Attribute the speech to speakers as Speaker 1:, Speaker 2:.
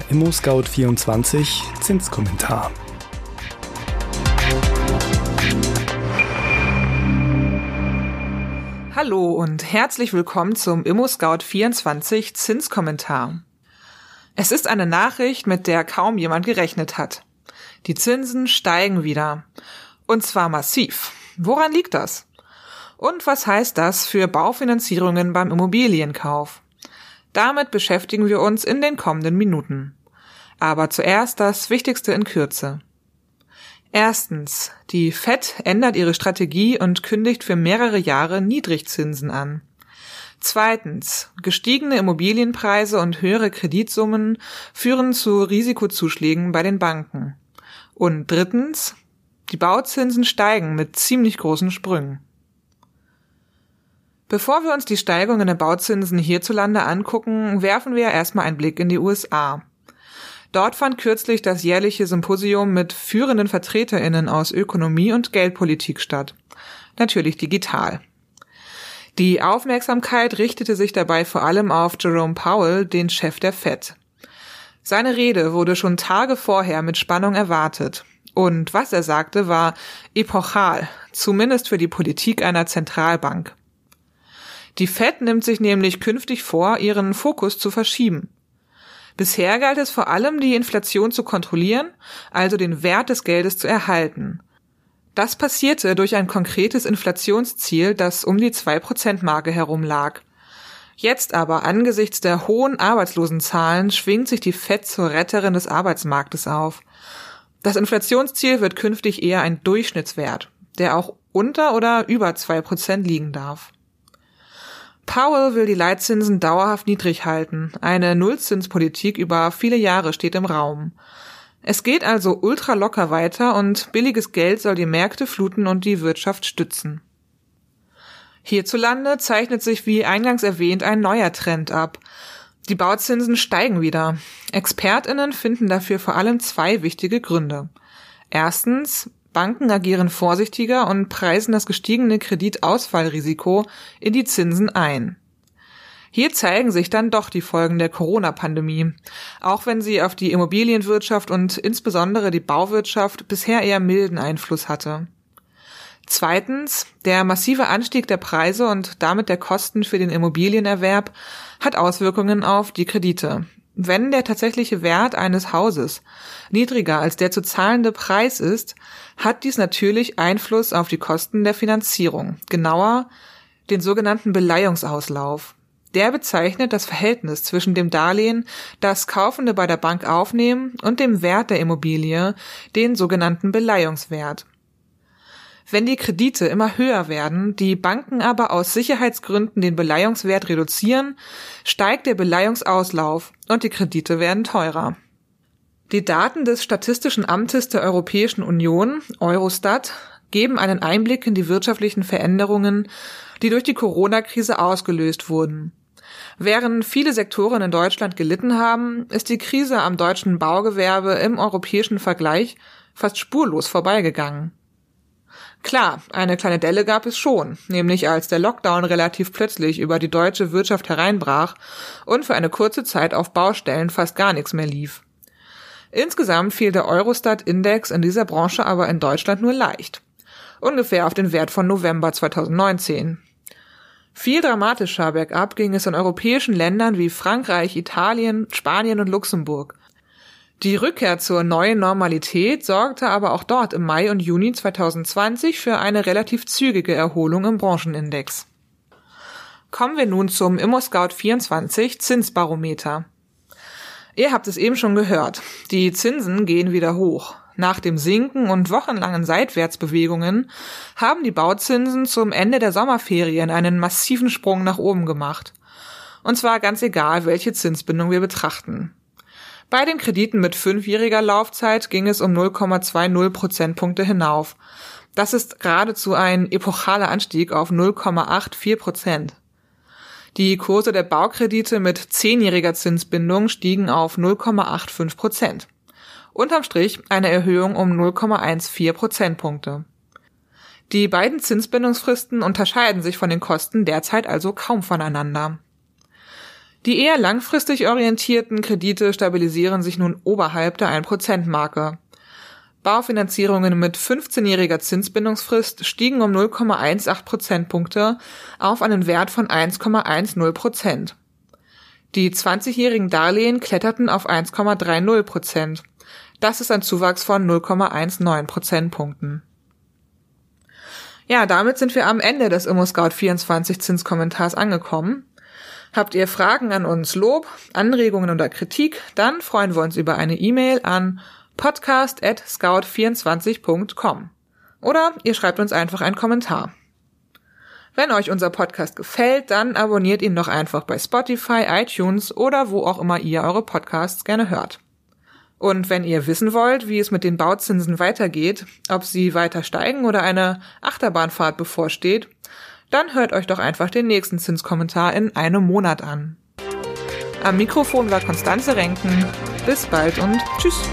Speaker 1: Der ImmoScout24 Zinskommentar.
Speaker 2: Hallo und herzlich willkommen zum ImmoScout24 Zinskommentar. Es ist eine Nachricht, mit der kaum jemand gerechnet hat. Die Zinsen steigen wieder. Und zwar massiv. Woran liegt das? Und was heißt das für Baufinanzierungen beim Immobilienkauf? Damit beschäftigen wir uns in den kommenden Minuten. Aber zuerst das Wichtigste in Kürze. Erstens. Die FED ändert ihre Strategie und kündigt für mehrere Jahre Niedrigzinsen an. Zweitens. Gestiegene Immobilienpreise und höhere Kreditsummen führen zu Risikozuschlägen bei den Banken. Und drittens. Die Bauzinsen steigen mit ziemlich großen Sprüngen. Bevor wir uns die Steigerungen der Bauzinsen hierzulande angucken, werfen wir erstmal einen Blick in die USA. Dort fand kürzlich das jährliche Symposium mit führenden Vertreterinnen aus Ökonomie und Geldpolitik statt. Natürlich digital. Die Aufmerksamkeit richtete sich dabei vor allem auf Jerome Powell, den Chef der Fed. Seine Rede wurde schon Tage vorher mit Spannung erwartet. Und was er sagte, war epochal, zumindest für die Politik einer Zentralbank. Die Fed nimmt sich nämlich künftig vor, ihren Fokus zu verschieben. Bisher galt es vor allem, die Inflation zu kontrollieren, also den Wert des Geldes zu erhalten. Das passierte durch ein konkretes Inflationsziel, das um die 2%-Marke herum lag. Jetzt aber angesichts der hohen Arbeitslosenzahlen schwingt sich die Fed zur Retterin des Arbeitsmarktes auf. Das Inflationsziel wird künftig eher ein Durchschnittswert, der auch unter oder über 2% liegen darf. Powell will die Leitzinsen dauerhaft niedrig halten. Eine Nullzinspolitik über viele Jahre steht im Raum. Es geht also ultra locker weiter und billiges Geld soll die Märkte fluten und die Wirtschaft stützen. Hierzulande zeichnet sich wie eingangs erwähnt ein neuer Trend ab. Die Bauzinsen steigen wieder. Expertinnen finden dafür vor allem zwei wichtige Gründe. Erstens, Banken agieren vorsichtiger und preisen das gestiegene Kreditausfallrisiko in die Zinsen ein. Hier zeigen sich dann doch die Folgen der Corona-Pandemie, auch wenn sie auf die Immobilienwirtschaft und insbesondere die Bauwirtschaft bisher eher milden Einfluss hatte. Zweitens, der massive Anstieg der Preise und damit der Kosten für den Immobilienerwerb hat Auswirkungen auf die Kredite, wenn der tatsächliche Wert eines Hauses niedriger als der zu zahlende Preis ist, hat dies natürlich Einfluss auf die Kosten der Finanzierung, genauer den sogenannten Beleihungsauslauf. Der bezeichnet das Verhältnis zwischen dem Darlehen, das Kaufende bei der Bank aufnehmen, und dem Wert der Immobilie, den sogenannten Beleihungswert. Wenn die Kredite immer höher werden, die Banken aber aus Sicherheitsgründen den Beleihungswert reduzieren, steigt der Beleihungsauslauf und die Kredite werden teurer. Die Daten des Statistischen Amtes der Europäischen Union, Eurostat, geben einen Einblick in die wirtschaftlichen Veränderungen, die durch die Corona-Krise ausgelöst wurden. Während viele Sektoren in Deutschland gelitten haben, ist die Krise am deutschen Baugewerbe im europäischen Vergleich fast spurlos vorbeigegangen. Klar, eine kleine Delle gab es schon, nämlich als der Lockdown relativ plötzlich über die deutsche Wirtschaft hereinbrach und für eine kurze Zeit auf Baustellen fast gar nichts mehr lief. Insgesamt fiel der Eurostat-Index in dieser Branche aber in Deutschland nur leicht. Ungefähr auf den Wert von November 2019. Viel dramatischer bergab ging es in europäischen Ländern wie Frankreich, Italien, Spanien und Luxemburg. Die Rückkehr zur neuen Normalität sorgte aber auch dort im Mai und Juni 2020 für eine relativ zügige Erholung im Branchenindex. Kommen wir nun zum ImmoScout24 Zinsbarometer. Ihr habt es eben schon gehört. Die Zinsen gehen wieder hoch. Nach dem Sinken und wochenlangen Seitwärtsbewegungen haben die Bauzinsen zum Ende der Sommerferien einen massiven Sprung nach oben gemacht. Und zwar ganz egal, welche Zinsbindung wir betrachten. Bei den Krediten mit fünfjähriger Laufzeit ging es um 0,20 Prozentpunkte hinauf. Das ist geradezu ein epochaler Anstieg auf 0,84 Prozent. Die Kurse der Baukredite mit zehnjähriger Zinsbindung stiegen auf 0,85 Prozent. Unterm Strich eine Erhöhung um 0,14 Prozentpunkte. Die beiden Zinsbindungsfristen unterscheiden sich von den Kosten derzeit also kaum voneinander. Die eher langfristig orientierten Kredite stabilisieren sich nun oberhalb der 1%-Marke. Baufinanzierungen mit 15-jähriger Zinsbindungsfrist stiegen um 0,18 Prozentpunkte auf einen Wert von 1,10 Prozent. Die 20-jährigen Darlehen kletterten auf 1,30 Prozent. Das ist ein Zuwachs von 0,19 Prozentpunkten. Ja, damit sind wir am Ende des ImmoScout24 Zinskommentars angekommen. Habt ihr Fragen an uns, Lob, Anregungen oder Kritik, dann freuen wir uns über eine E-Mail an podcast at scout24.com. Oder ihr schreibt uns einfach einen Kommentar. Wenn euch unser Podcast gefällt, dann abonniert ihn doch einfach bei Spotify, iTunes oder wo auch immer ihr eure Podcasts gerne hört. Und wenn ihr wissen wollt, wie es mit den Bauzinsen weitergeht, ob sie weiter steigen oder eine Achterbahnfahrt bevorsteht, dann hört euch doch einfach den nächsten Zinskommentar in einem Monat an. Am Mikrofon war Konstanze Renken. Bis bald und tschüss.